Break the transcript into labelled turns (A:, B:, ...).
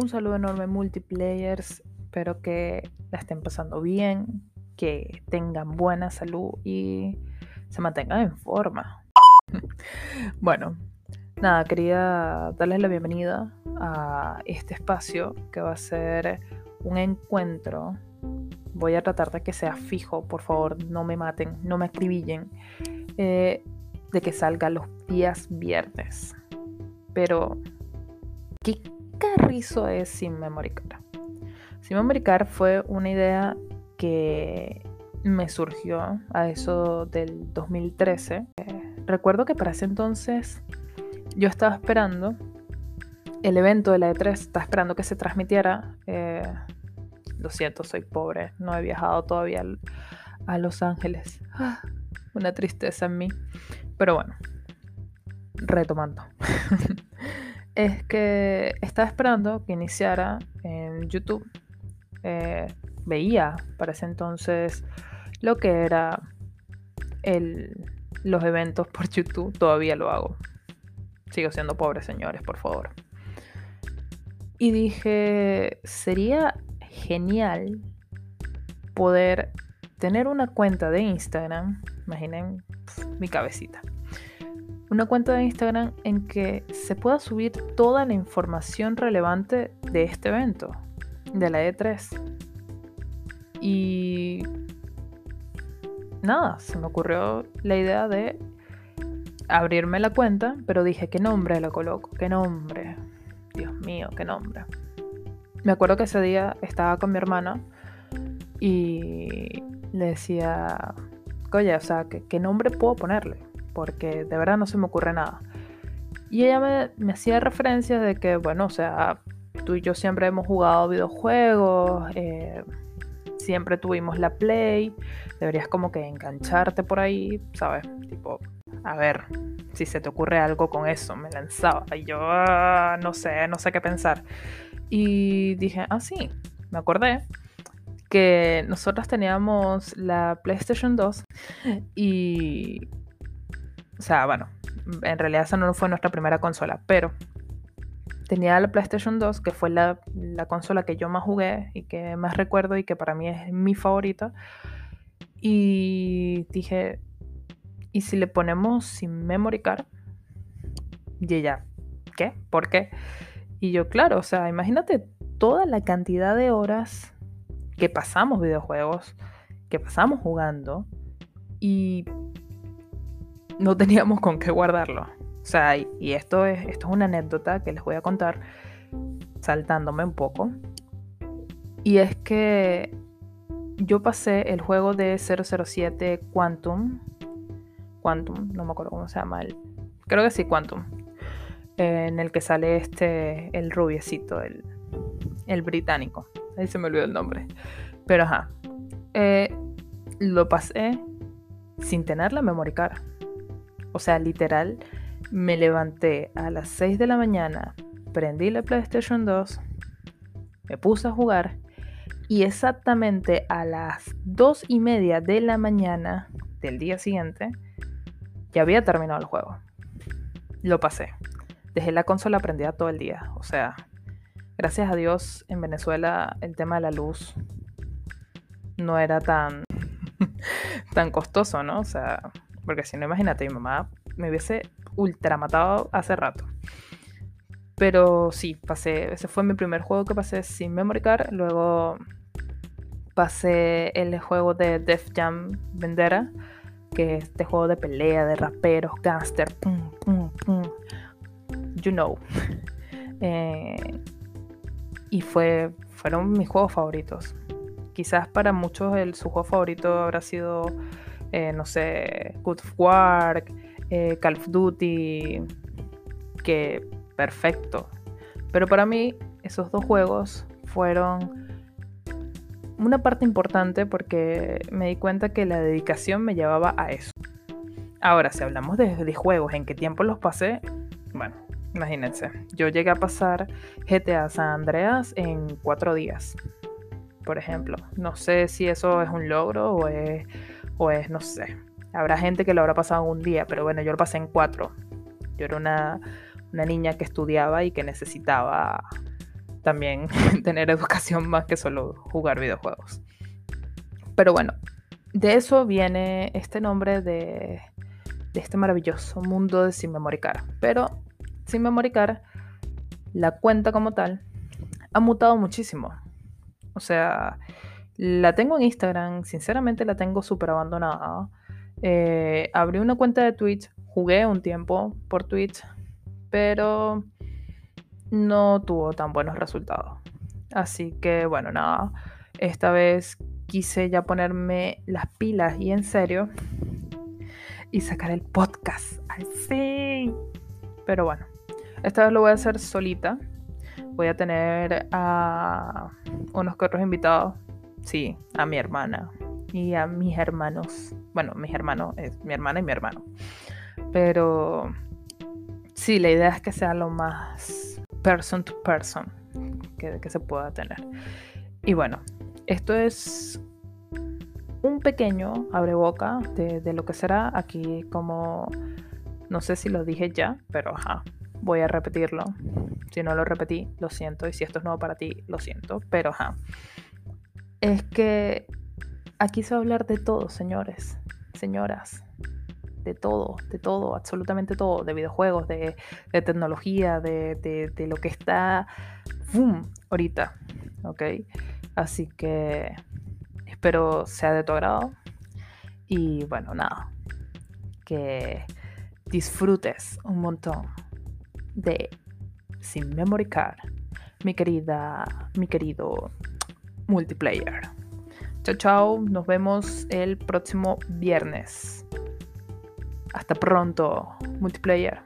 A: Un saludo enorme multiplayers. Espero que la estén pasando bien, que tengan buena salud y se mantengan en forma. bueno, nada, quería darles la bienvenida a este espacio que va a ser un encuentro. Voy a tratar de que sea fijo, por favor, no me maten, no me acribillen. Eh, de que salga los días viernes. Pero, ¿qué carrizo es Sin Memory Card? Sin Memory fue una idea que me surgió a eso del 2013. recuerdo que para ese entonces yo estaba esperando el evento de la E3, estaba esperando que se transmitiera. Eh, lo siento, soy pobre, no he viajado todavía a Los Ángeles. Ah, una tristeza en mí. Pero bueno, retomando. es que estaba esperando que iniciara en YouTube. Eh, veía para ese entonces lo que era los eventos por YouTube. Todavía lo hago. Sigo siendo pobre, señores, por favor. Y dije, sería genial poder tener una cuenta de Instagram. Imaginen mi cabecita. Una cuenta de Instagram en que se pueda subir toda la información relevante de este evento, de la E3. Y nada, se me ocurrió la idea de abrirme la cuenta, pero dije, ¿qué nombre la coloco? ¿Qué nombre? Dios mío, qué nombre. Me acuerdo que ese día estaba con mi hermana y le decía, oye, o sea, ¿qué, nombre puedo ponerle? Porque de verdad no se me ocurre nada. Y ella me, hacía referencias de que, bueno, o sea, tú y yo siempre hemos jugado videojuegos, eh, siempre tuvimos la Play, deberías como que engancharte por ahí, ¿sabes? Tipo, a ver, si se te ocurre algo con eso, me lanzaba. Y yo ah, no sé, no sé qué pensar. Y dije, ah, sí, me acordé que nosotros teníamos la PlayStation 2 y... O sea, bueno, en realidad esa no fue nuestra primera consola, pero tenía la PlayStation 2, que fue la, la, consola que yo más jugué y que más recuerdo y que para mí es mi favorita. Y dije, ¿y si le ponemos sin memory card? Y ella, ¿qué? ¿Por qué? Y yo, claro, o sea, imagínate toda la cantidad de horas que pasamos videojuegos, que pasamos jugando y no teníamos con qué guardarlo. O sea, y esto es, esto es una anécdota que les voy a contar saltándome un poco. Y es que yo pasé el juego de 007 Quantum. Quantum, no me acuerdo cómo se llama. El, creo que sí, Quantum. en el que sale este, el rubiecito, el, el británico. Ahí se me olvidó el nombre. Pero ajá. Eh, lo pasé sin tener la memory card. O sea, literal, me levanté a las 6 de la mañana, prendí la PlayStation 2, me puse a jugar y exactamente a las 2 y media de la mañana del día siguiente ya había terminado el juego. Lo pasé. Dejé la consola prendida todo el día. O sea, gracias a Dios en Venezuela el tema de la luz no era tan, tan costoso, ¿no? O sea, porque si no, imagínate, mi mamá me hubiese ultra matado hace rato. Pero sí, pasé, ese fue mi primer juego que pasé sin memory. Luego pasé el juego de Def Jam Vendera, que es este juego de pelea, de raperos, gangster. You know. Eh, y fue, fueron mis juegos favoritos. Quizás para muchos el, su juego favorito habrá sido, eh, no sé, Good of War, eh, Call of Duty, que perfecto. Pero para mí esos dos juegos fueron una parte importante porque me di cuenta que la dedicación me llevaba a eso. Ahora, si hablamos de, de juegos, en qué tiempo los pasé, bueno, Imagínense, yo llegué a pasar GTA San Andreas en cuatro días, por ejemplo. No sé si eso es un logro o es, o es, no sé. Habrá gente que lo habrá pasado en un día, pero bueno, yo lo pasé en cuatro. Yo era una, una niña que estudiaba y que necesitaba también tener educación más que solo jugar videojuegos. Pero bueno, de eso viene este nombre de, de este maravilloso mundo de Sin Memory Card. Pero Sin Memory Card, la cuenta como tal, ha mutado muchísimo. O sea, la tengo en Instagram, sinceramente la tengo súper abandonada. Eh, abrí una cuenta de Twitch, jugué un tiempo por Twitch, pero no tuvo tan buenos resultados. Así que bueno, nada, esta vez quise ya ponerme las pilas y en serio y sacar el podcast. ¡Ay, sí! Pero bueno, esta vez lo voy a hacer solita. Voy a tener a unos que otros invitados. Sí, a mi hermana y a mis hermanos. Bueno, mis hermanos, es mi hermana y mi hermano. Pero sí, la idea es que sea lo más person to person que, se pueda tener. Y bueno, esto es un pequeño abreboca de, de lo que será aquí como, no sé si lo dije ya, pero voy a repetirlo. Si no lo repetí, lo siento. Y si esto es nuevo para ti, lo siento. Pero ajá. Es que aquí se va a hablar de todo, señores, señoras. De todo, de todo, absolutamente todo. De videojuegos, de, tecnología, de, lo que está boom, ahorita. ¿Ok? Así que espero sea de tu agrado. Y bueno, nada. Que disfrutes un montón de Sin Memory Card, mi querida, mi querido multiplayer. Chao, chao, nos vemos el próximo viernes. Hasta pronto, multiplayer.